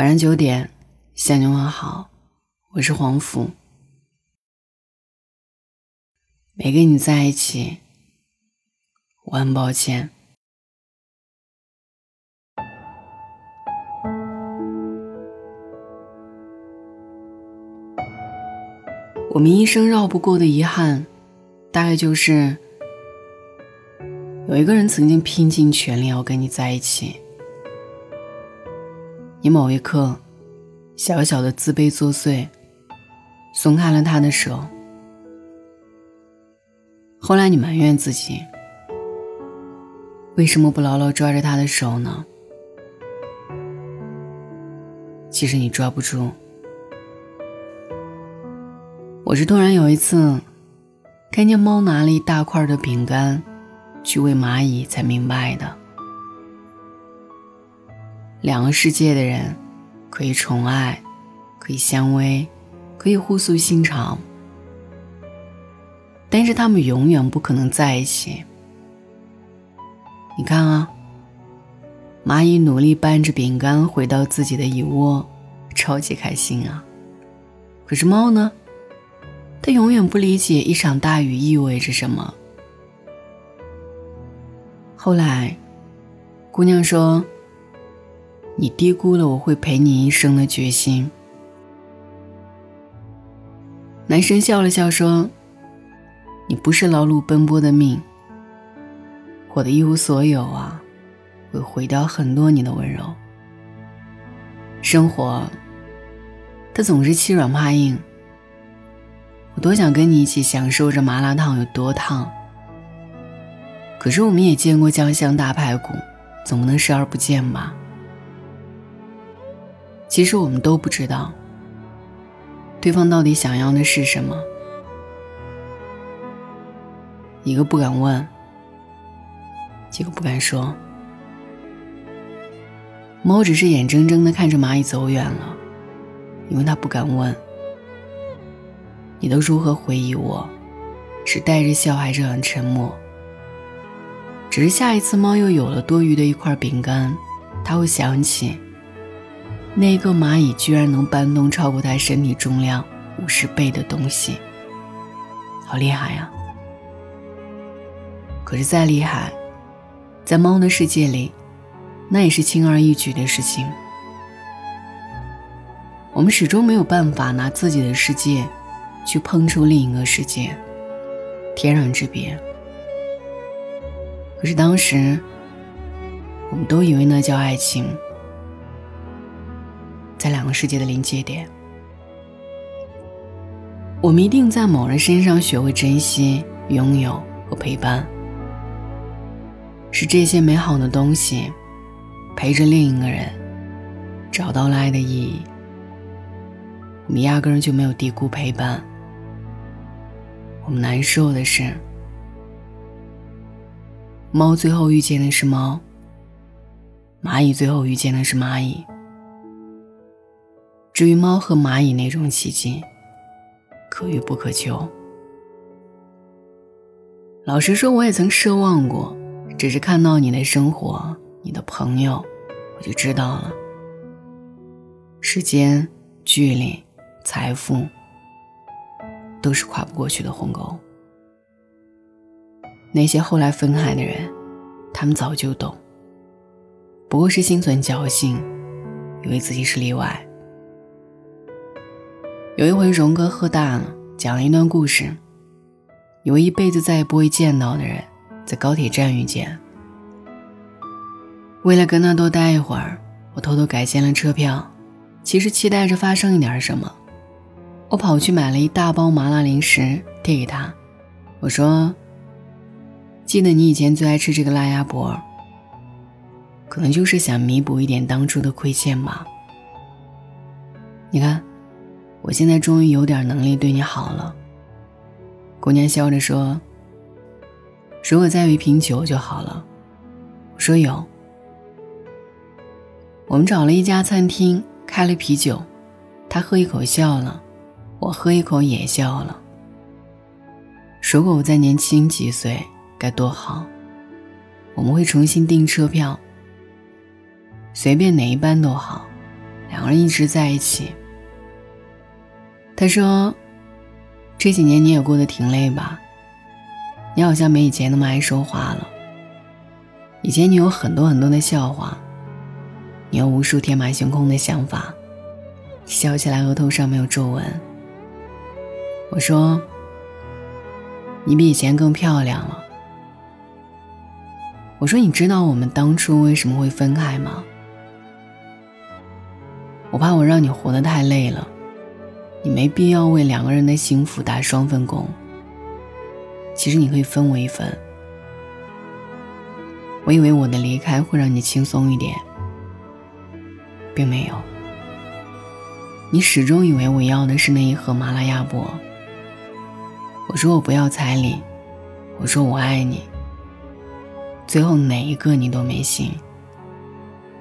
晚上九点，向你问好，我是黄甫。没跟你在一起，我很抱歉。我们一生绕不过的遗憾，大概就是有一个人曾经拼尽全力要跟你在一起，你某一刻小小的自卑作祟，松开了他的手。后来你埋怨自己，为什么不牢牢抓着他的手呢？其实你抓不住。我是突然有一次，看见猫拿了一大块的饼干去喂蚂蚁，才明白的。两个世界的人，可以宠爱，可以相偎，可以互诉心肠，但是他们永远不可能在一起。你看啊，蚂蚁努力搬着饼干回到自己的蚁窝，超级开心啊。可是猫呢？它永远不理解一场大雨意味着什么。后来，姑娘说：“你低估了我会陪你一生的决心。”男生笑了笑说：“你不是劳碌奔波的命，我的一无所有啊，会毁掉很多你的温柔。生活，它总是欺软怕硬。”我多想跟你一起享受着麻辣烫有多烫，可是我们也见过酱香大排骨，总不能视而不见吧？其实我们都不知道，对方到底想要的是什么。一个不敢问，几个不敢说。猫只是眼睁睁的看着蚂蚁走远了，因为它不敢问。你都如何回忆我？是带着笑还是很沉默？只是下一次猫又有了多余的一块饼干，它会想起那一个蚂蚁居然能搬动超过它身体重量五十倍的东西，好厉害呀！可是再厉害，在猫的世界里，那也是轻而易举的事情。我们始终没有办法拿自己的世界。去碰触另一个世界，天壤之别。可是当时，我们都以为那叫爱情，在两个世界的临界点，我们一定在某人身上学会珍惜、拥有和陪伴。是这些美好的东西，陪着另一个人，找到了爱的意义。我们压根儿就没有低估陪伴。我们难受的是，猫最后遇见的是猫，蚂蚁最后遇见的是蚂蚁。至于猫和蚂蚁那种奇迹，可遇不可求。老实说，我也曾奢望过，只是看到你的生活、你的朋友，我就知道了。时间、距离、财富。都是跨不过去的鸿沟。那些后来分开的人，他们早就懂，不过是心存侥幸，以为自己是例外。有一回，荣哥喝大了，讲了一段故事：，有一辈子再也不会见到的人，在高铁站遇见。为了跟他多待一会儿，我偷偷改签了车票，其实期待着发生一点什么。我跑去买了一大包麻辣零食递给他，我说：“记得你以前最爱吃这个辣鸭脖，可能就是想弥补一点当初的亏欠吧。你看，我现在终于有点能力对你好了。”姑娘笑着说：“如果再有一瓶酒就好了。”我说：“有。”我们找了一家餐厅开了啤酒，他喝一口笑了。我喝一口也笑了。如果我再年轻几岁，该多好！我们会重新订车票，随便哪一班都好，两个人一直在一起。他说：“这几年你也过得挺累吧？你好像没以前那么爱说话了。以前你有很多很多的笑话，你有无数天马行空的想法，笑起来额头上没有皱纹。”我说：“你比以前更漂亮了。”我说：“你知道我们当初为什么会分开吗？我怕我让你活得太累了，你没必要为两个人的幸福打双份工。其实你可以分我一份。我以为我的离开会让你轻松一点，并没有。你始终以为我要的是那一盒麻辣鸭脖。我说我不要彩礼，我说我爱你。”最后哪一个你都没信，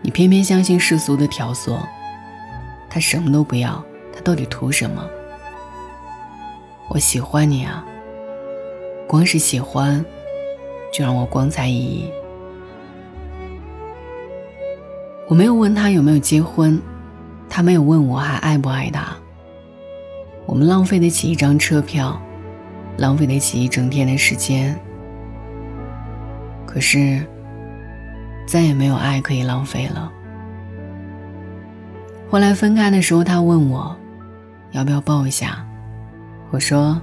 你偏偏相信世俗的挑唆，他什么都不要，他到底图什么？我喜欢你啊，光是喜欢，就让我光彩熠熠。我没有问他有没有结婚，他没有问我还爱不爱他。我们浪费得起一张车票，浪费得起一整天的时间。可是，再也没有爱可以浪费了。后来分开的时候，他问我，要不要抱一下？我说，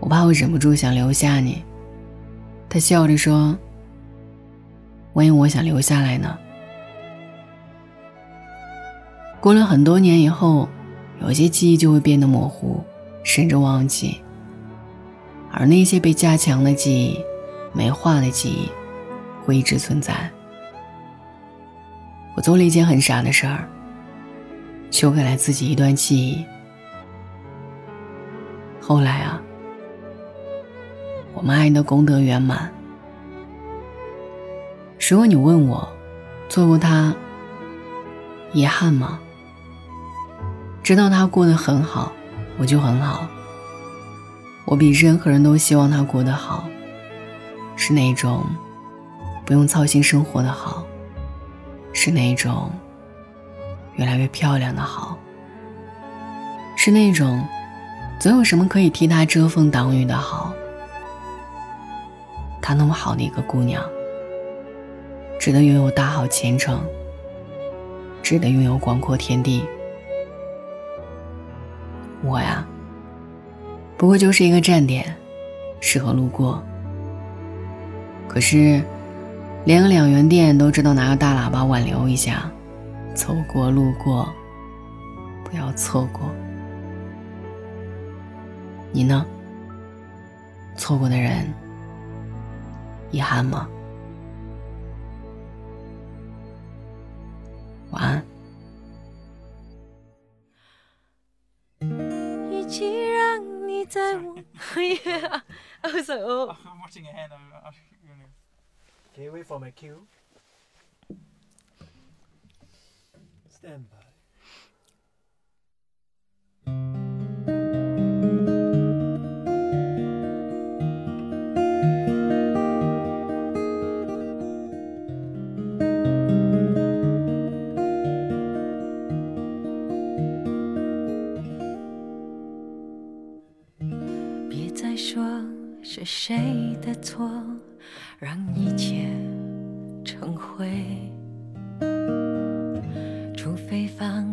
我怕我忍不住想留下你。他笑着说，万一我想留下来呢？过了很多年以后，有些记忆就会变得模糊，甚至忘记，而那些被加强的记忆。没化的记忆会一直存在。我做了一件很傻的事儿，修改了自己一段记忆。后来啊，我们爱的功德圆满。如果你问我，做过他遗憾吗？知道他过得很好，我就很好。我比任何人都希望他过得好。是那种不用操心生活的好，是那种越来越漂亮的好，是那种总有什么可以替她遮风挡雨的好。她那么好的一个姑娘，值得拥有大好前程，值得拥有广阔天地。我呀，不过就是一个站点，适合路过。可是，连个两元店都知道拿个大喇叭挽留一下，走过路过，不要错过。你呢？错过的人，遗憾吗？晚安。与其让你在我，哎呀，Okay, wait for my cue. Stand by. 别再说是谁的错。让一切成灰，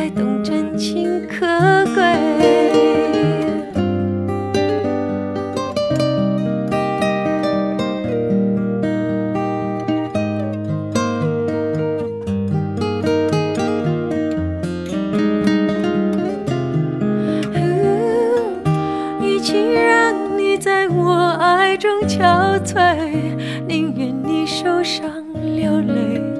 才懂真情可贵？与其让你在我爱中憔悴，宁愿你受伤流泪。